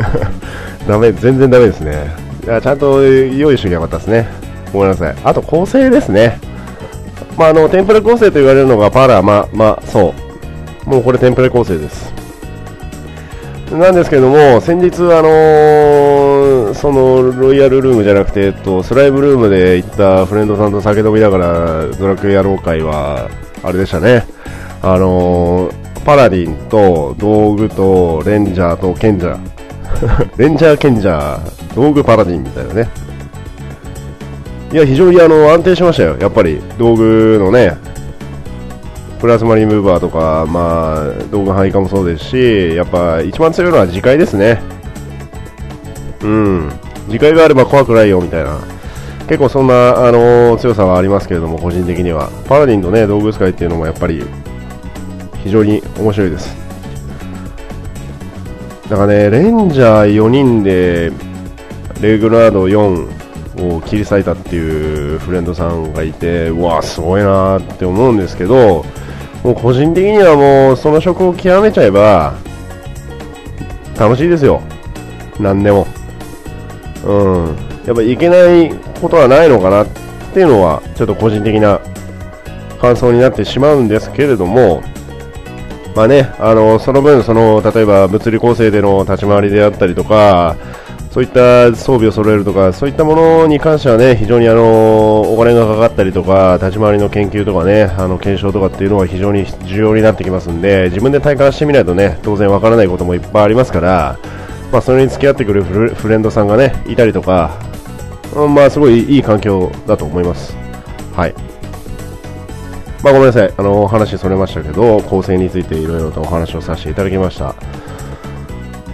[SPEAKER 1] <laughs> ダメ、全然ダメですね。いやちゃんと用意しときゃよかったですね。ごめんなさい。あと構成ですね。まあ、あの、テンプレ構成と言われるのがパラ、ま、ま、そう。もうこれテンプレ構成です。なんですけども、先日、あのー、そのロイヤルルームじゃなくて、えっと、スライブルームで行ったフレンドさんと酒飲みながらドラクエ野郎会は、あれでしたね、あのー、パラディンと道具とレンジャーと賢者、<laughs> レンジャー賢者、道具パラディンみたいなね。いや、非常にあの安定しましたよ、やっぱり道具のね、プラズマリムーバーとか、まあ、道具範囲化もそうですし、やっぱ一番強いのは次回ですね。うん。次回があれば怖くないよみたいな。結構そんな、あのー、強さはありますけれども、個人的には。パラディンとね、道具使いっていうのもやっぱり、非常に面白いです。だからね、レンジャー4人で、レグラード4を切り裂いたっていうフレンドさんがいて、うわ、すごいなって思うんですけど、もう個人的にはもうその職を極めちゃえば楽しいですよ。何でも。うん。やっぱいけないことはないのかなっていうのはちょっと個人的な感想になってしまうんですけれどもまあねあのその分その例えば物理構成での立ち回りであったりとかそういった装備を揃えるとか、そういったものに関してはね、非常にあのお金がかかったりとか、立ち回りの研究とかね、あの検証とかっていうのは非常に重要になってきますんで、自分で体感してみないとね、当然わからないこともいっぱいありますから、まあ、それに付き合ってくれるフレンドさんがね、いたりとか、まあ、すごいいい環境だと思います。はい。まあ、ごめんなさい。あの、話それましたけど、構成についていろいろとお話をさせていただきました。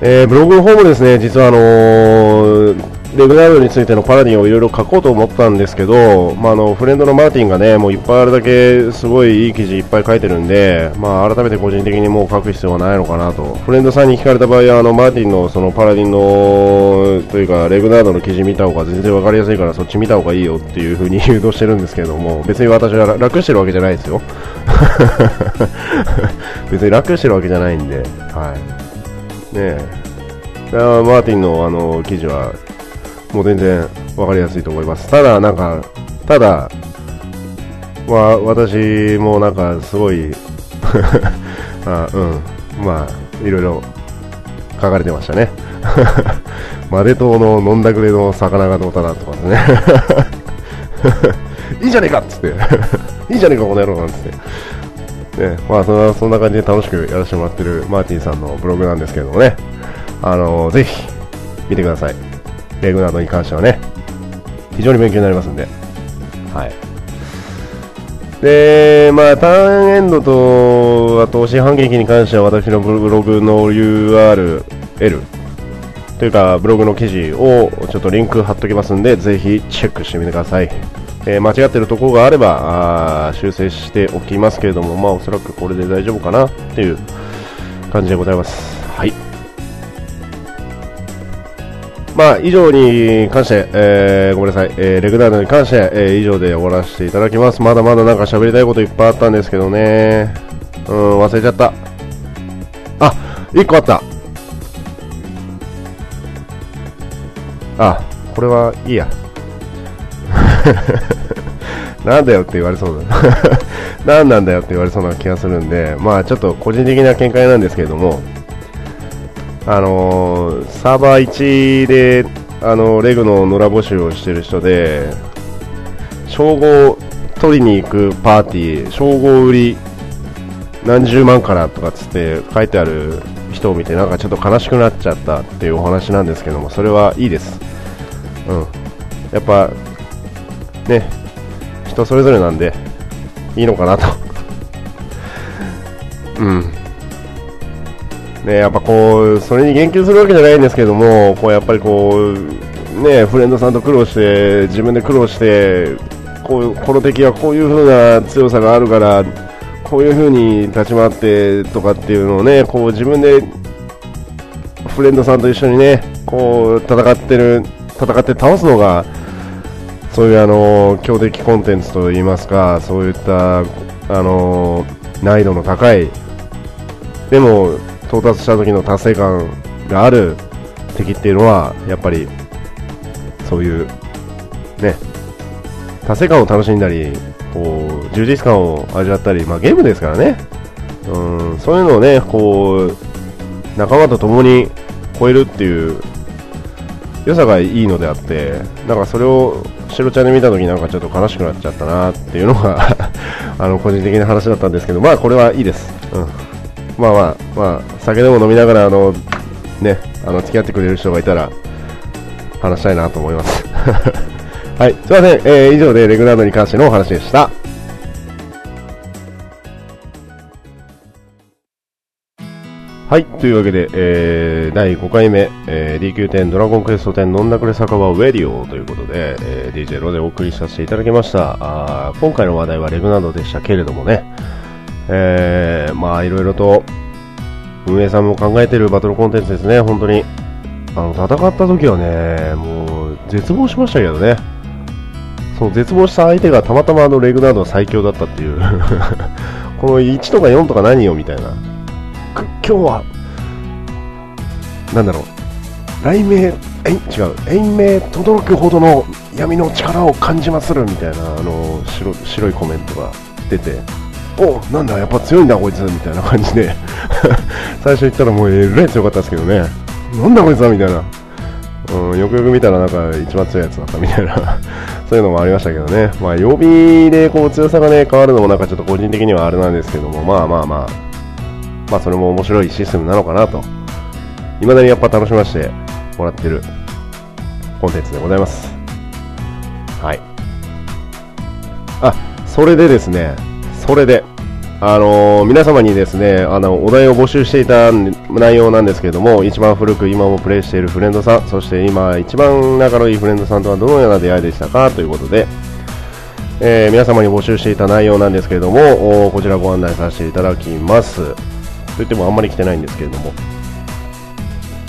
[SPEAKER 1] えー、ブログの方もですね、実はあのー、レグナルドについてのパラディンをいろいろ書こうと思ったんですけど、まあ、あのフレンドのマーティンがね、もういっぱいあるだけすごいいい記事いっぱい書いてるんで、まあ、改めて個人的にもう書く必要はないのかなと。フレンドさんに聞かれた場合は、あの、マーティンのそのパラディンの、というか、レグナードの記事見た方が全然わかりやすいから、そっち見た方がいいよっていう風に誘導してるんですけども、別に私は楽してるわけじゃないですよ。<laughs> 別に楽してるわけじゃないんで、はい。ねえ。マーティンのあの記事はもう全然分かりやすいと思います。ただ、なんか、ただ、まあ、私もなんかすごい <laughs> あ、うん、まあ、いろいろ書かれてましたね。マデ島の飲んだくれの魚がどうたらとかですね。<laughs> いいじゃねえかっつって。<laughs> いいじゃねえか、この野郎なんつって。ね、まあそんな、そんな感じで楽しくやらせてもらってるマーティンさんのブログなんですけどもね。あのぜひ見てください。レグなどに関してはね、非常に勉強になりますんで。はい。で、まあ、ターンエンドと、あと、四半撃に関しては私のブログの URL というか、ブログの記事をちょっとリンク貼っときますんで、ぜひチェックしてみてください。えー、間違ってるところがあればあ修正しておきますけれども、まあ、おそらくこれで大丈夫かなっていう感じでございます。はい。まあ、以上に関して、えー、ごめんなさい、えー、レグダードに関して、えー、以上で終わらせていただきます。まだまだなんか喋りたいこといっぱいあったんですけどね。うん、忘れちゃった。あ、1個あった。あ、これはいいや。<laughs> なんだよって言われそうだ。<laughs> 何なんだよって言われそうな気がするんで、まあちょっと個人的な見解なんですけれども、あのー、サーバー1で、あのレグの野良募集をしてる人で、称号取りに行くパーティー、称号売り何十万からとかつって書いてある人を見てなんかちょっと悲しくなっちゃったっていうお話なんですけどもそれはいいです、うん、やっぱね人それぞれなんでいいのかなと。うん。ね、やっぱこう、それに言及するわけじゃないんですけども、こうやっぱりこう、ね、フレンドさんと苦労して、自分で苦労して、こうこの敵はこういう風な強さがあるから、こういう風に立ち回ってとかっていうのをね、こう自分でフレンドさんと一緒にね、こう戦ってる、戦って倒すのが、そういうあの強敵コンテンツといいますか、そういったあの難易度の高い、でも到達した時の達成感がある敵っていうのは、やっぱりそういうね、達成感を楽しんだり、こう充実感を味わったり、まあ、ゲームですからね、うん、そういうのをね、こう仲間と共に超えるっていう良さがいいのであって、なんかそれを白ちゃんで見たときなんかちょっと悲しくなっちゃったなっていうのが <laughs> あの個人的な話だったんですけど、まあこれはいいです。うん、まあまあ、まあ、酒でも飲みながら、あの、ね、あの付き合ってくれる人がいたら話したいなと思います。<laughs> はい、すいません、えー、以上でレグランドに関してのお話でした。はい、というわけで、えー、第5回目、えー、DQ10 ドラゴンクエスト10飲んだくれ酒場ウェディオということで、えー、DJ ロでお送りさせていただきました。あ今回の話題はレグナンドでしたけれどもね、えー、まあいろいろと運営さんも考えているバトルコンテンツですね、本当に。あの、戦った時はね、もう絶望しましたけどね。その絶望した相手がたまたまあのレグナード最強だったっていう。<laughs> この1とか4とか何よみたいな。今日はなんだろう。雷鳴え違う。延命轟くほどの闇の力を感じまするみたいなあの白白いコメントが出て。おなんだやっぱ強いんだこいつみたいな感じで。<laughs> 最初言ったらもうえらい強かったですけどね。なんだこいつはみたいな。うん、よくよく見たらなんか一番強いやつだったみたいな。<laughs> そういうのもありましたけどね、まあ、曜日でこう強さが、ね、変わるのもなんかちょっと個人的にはあれなんですけども、まあまあまあ、まあ、それも面白いシステムなのかなと、いまだにやっぱ楽しませてもらってるコンテンツでございます。はい。あ、それでですね、それで、あのー、皆様にですね、あの、お題を募集していた内容なんですけれども、一番古く今もプレイしているフレンドさん、そして今一番仲のいいフレンドさんとはどのような出会いでしたかということで、えー、皆様に募集していた内容なんですけれども、こちらご案内させていただきます。といってもあんまり来てないんですけれども、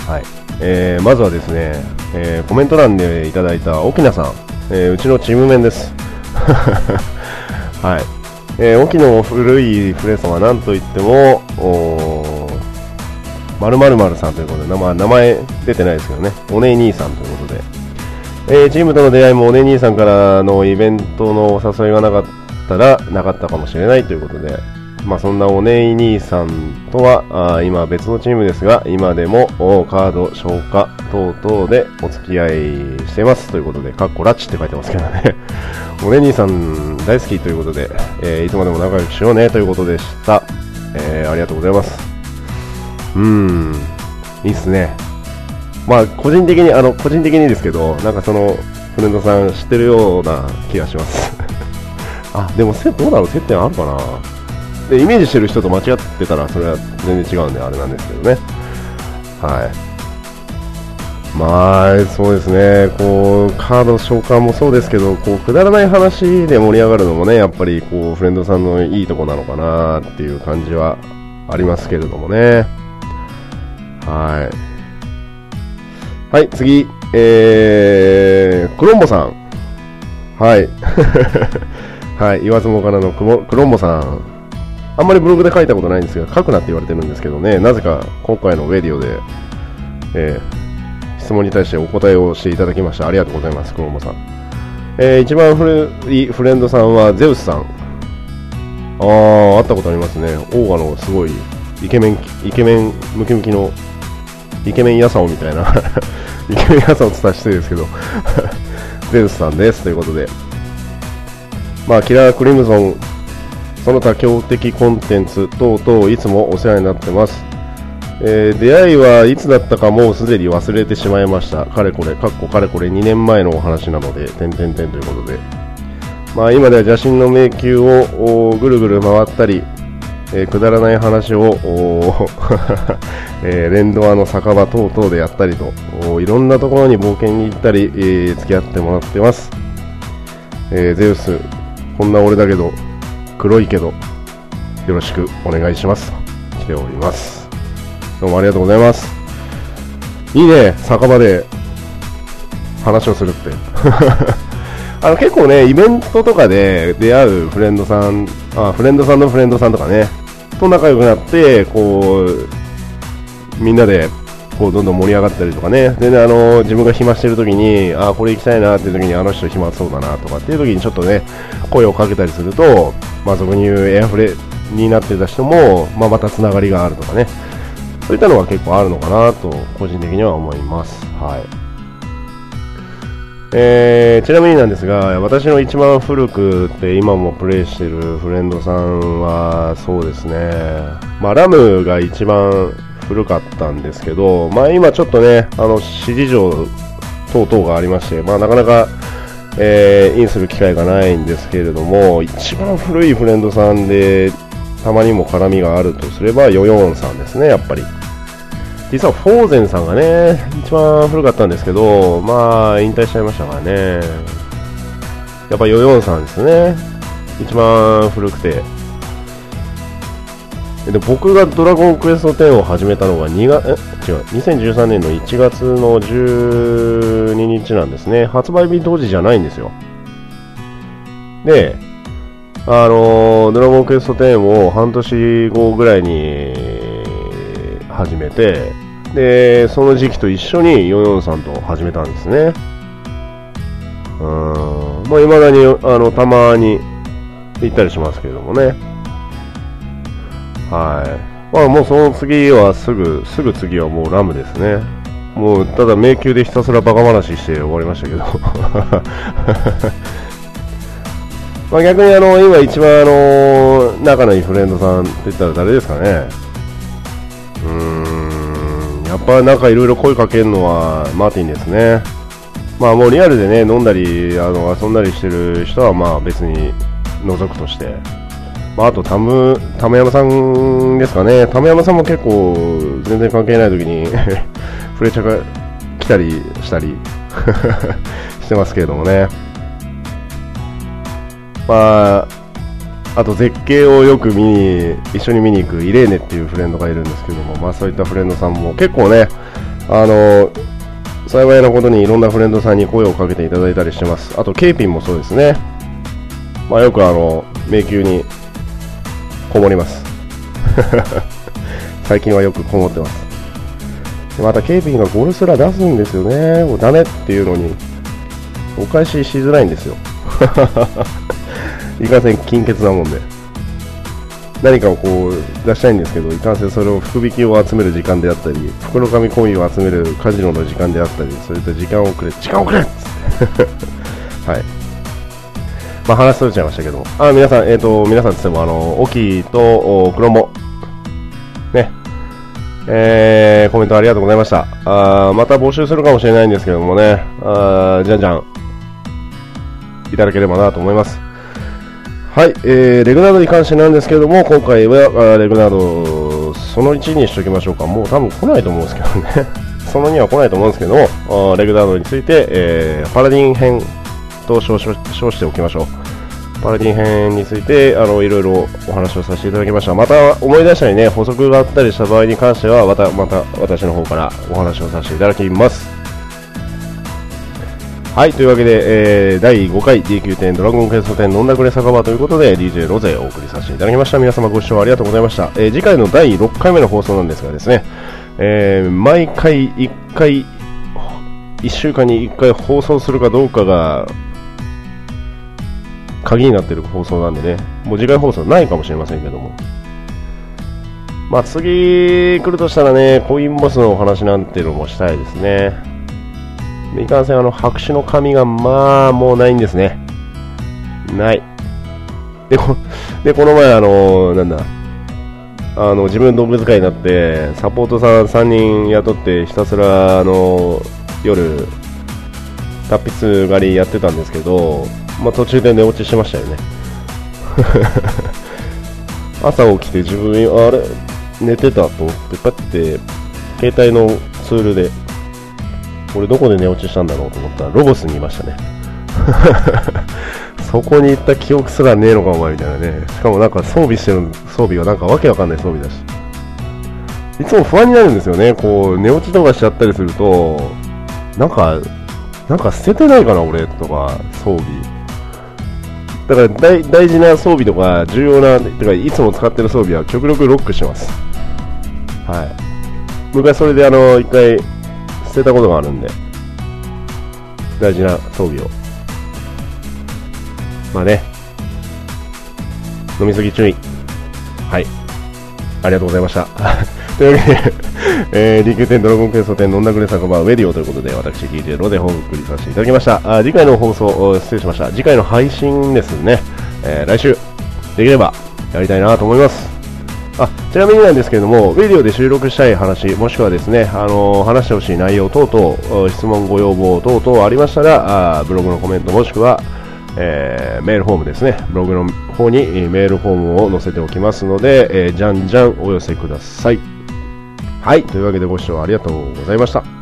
[SPEAKER 1] はい。えー、まずはですね、えー、コメント欄でいただいた沖縄さん、えー、うちのチームメンです。<laughs> はい。えー、沖の古いフレーソンは何といっても、まるまるさんということで、まあ、名前出てないですけどね、お姉兄さんということで、えー、チームとの出会いもお姉兄さんからのイベントのお誘いがなかったらなかったかもしれないということで、まあ、そんなお姉兄さんとはあ今別のチームですが、今でもカード消化等々でお付き合いしてますということで、かっこラッチって書いてますけどね。<laughs> お姉兄さん大好きということで、えー、いつまでも仲良くしようねということでした。えー、ありがとうございます。うーん、いいっすね。まあ、個人的に、あの、個人的にですけど、なんかその、フレンドさん知ってるような気がします。<laughs> あ、でも、どうだろう？接点あるかな？でイメージしてる人と間違ってたらそれは全然違うんであれなんですけどね。はい。まあそうですね。こうカード召喚もそうですけどこうくだらない話で盛り上がるのもねやっぱりこうフレンドさんのいいとこなのかなっていう感じはありますけれどもね。はい。はい次。えー、クロンボさん。はい。<laughs> はい言わずもからのクロンボさん。あんまりブログで書いたことないんですが、書くなって言われてるんですけどね、なぜか今回のウェディオで、えー、質問に対してお答えをしていただきました。ありがとうございます、クロモさん。えー、一番古いフレンドさんはゼウスさん。あー、会ったことありますね。オーガのすごいイケメン、イケメン、ムキムキの、イケメンヤサオみたいな <laughs> イケメンヤサオって言ったら失礼ですけど <laughs> ゼウスさんです。ということで。まあ、キラークリムゾンその他強敵コンテンツ等々いつもお世話になってます。えー、出会いはいつだったかもうすでに忘れてしまいました。かれこれ、かっこかれこれ2年前のお話なので、点々点ということで。まあ今では邪神の迷宮をぐるぐる回ったり、えー、くだらない話を、<laughs> えー、連ドアの酒場等々でやったりと、いろんなところに冒険に行ったり、えー、付き合ってもらってます。えー、ゼウス、こんな俺だけど、黒いけど、よろしくお願いします。来ております。どうもありがとうございます。いいね、酒場で話をするって。<laughs> あの結構ね、イベントとかで出会うフレンドさん、あフレンドさんのフレンドさんとかね、と仲良くなって、こう、みんなで、こう、どんどん盛り上がったりとかね、全然あの、自分が暇してる時に、あ、これ行きたいなっていう時に、あの人暇そうだなとかっていう時にちょっとね、声をかけたりすると、まあ、俗に言うエアフレになってた人も、まあ、またつながりがあるとかね、そういったのは結構あるのかなと、個人的には思います。はい。えー、ちなみになんですが、私の一番古くて今もプレイしてるフレンドさんは、そうですね、まあ、ラムが一番古かったんですけど、まあ、今ちょっとね、あの、指示上等々がありまして、まあ、なかなか、えー、インする機会がないんですけれども、一番古いフレンドさんで、たまにも絡みがあるとすれば、ヨヨンさんですね、やっぱり。実はフォーゼンさんがね、一番古かったんですけど、まあ、引退しちゃいましたからね。やっぱヨヨンさんですね。一番古くて。で僕がドラゴンクエスト10を始めたのが2月、え違う、2013年の1月の12日なんですね。発売日当時じゃないんですよ。で、あの、ドラゴンクエスト10を半年後ぐらいに始めて、で、その時期と一緒に443と始めたんですね。うん、まあ、未だに、あの、たまに行ったりしますけれどもね。はい。まあ、もうその次はすぐ、すぐ次はもうラムですね。もう、ただ迷宮でひたすらバカ話して終わりましたけど。<laughs> まあ逆にあの、今一番あの、仲のいいフレンドさんって言ったら誰ですかね。うーん、やっぱなんかいろいろ声かけるのはマーティンですね。まあもうリアルでね、飲んだり、あの、遊んだりしてる人はまあ別に除くとして。まあ、あと、タム、タムヤマさんですかね。タムヤマさんも結構、全然関係ない時にフレチャが来たりしたり <laughs> してますけれどもね。まあ、あと絶景をよく見に一緒に見に行くイレーネっていうフレンドがいるんですけども、まあ、そういったフレンドさんも結構ね、あの幸いなことにいろんなフレンドさんに声をかけていただいたりしてます。あと、ケイピンもそうですね。まあ、よくあの迷宮にこもります。<laughs> 最近はよくこもってます。また、ケイピンがゴルスラ出すんですよね。もうダメっていうのに、お返ししづらいんですよ。<laughs> いかんせん金欠なもんで何かをこう出したいんですけどいかんせんそれを福引きを集める時間であったり袋紙コインを集めるカジノの時間であったりそういった時間をくれ時間をくれ <laughs> はいまあ話しとれちゃいましたけどあ皆さんえっ、ー、と皆さんつってもあのオキとクロモねえー、コメントありがとうございました。あまた募集するかもしれないんですけどもね、あじゃんじゃん、いただければなと思います。はい、えー、レグナードに関してなんですけども、今回はレグナードその1にしておきましょうか。もう多分来ないと思うんですけどね。<laughs> その2は来ないと思うんですけども、レグナードについて、えー、パラディン編と称しておきましょう。パラディン編について、あの、いろいろお話をさせていただきました。また思い出したりね、補足があったりした場合に関しては、また、また私の方からお話をさせていただきます。はい、というわけで、えー、第5回 DQ10 ドラゴンクエスト10飲んだくれ酒場ということで DJ ロゼをお送りさせていただきました。皆様ご視聴ありがとうございました。えー、次回の第6回目の放送なんですがですね、えー、毎回1回、1週間に1回放送するかどうかが鍵になってる放送なんでね、もう次回放送ないかもしれませんけども。まあ次来るとしたらね、コインボスのお話なんていうのもしたいですね。いかんせんあの白紙の紙がまあもうないんですね。ない。で、こでこの前あのなんだ、あの自分動物会になってサポートさん3人雇ってひたすらあの夜達筆狩りやってたんですけど、まあ、途中で寝落ちしましたよね。<laughs> 朝起きて自分、あれ、寝てたと思って、パッて、携帯のツールで、俺どこで寝落ちしたんだろうと思ったら、ロボスにいましたね。<laughs> そこに行った記憶すらねえのかお前みたいなね。しかもなんか装備してる装備がなんかわけわかんない装備だし。いつも不安になるんですよね。こう、寝落ちとかしちゃったりすると、なんか、なんか捨ててないかな俺とか、装備。だから大大事な装備とか重要な、てかいつも使ってる装備は極力ロックしてます。はい。昔それであの、一回捨てたことがあるんで、大事な装備を。まあね、飲みすぎ注意。はい。ありがとうございました。<laughs> というわけでえー、リンク10ドラゴンクエスト10の女ぐれ酒場ウェディオということで私 DJ ロでお送りさせていただきました。あ次回の放送失礼しました。次回の配信ですね、えー、来週できればやりたいなと思います。あちなみになんですけれども、ウェディオで収録したい話、もしくはですね、あのー、話してほしい内容等々、質問、ご要望等々ありましたら、あブログのコメントもしくは、えー、メールフォームですね、ブログの方にメールフォームを載せておきますので、えー、じゃんじゃんお寄せください。はい、というわけでご視聴ありがとうございました。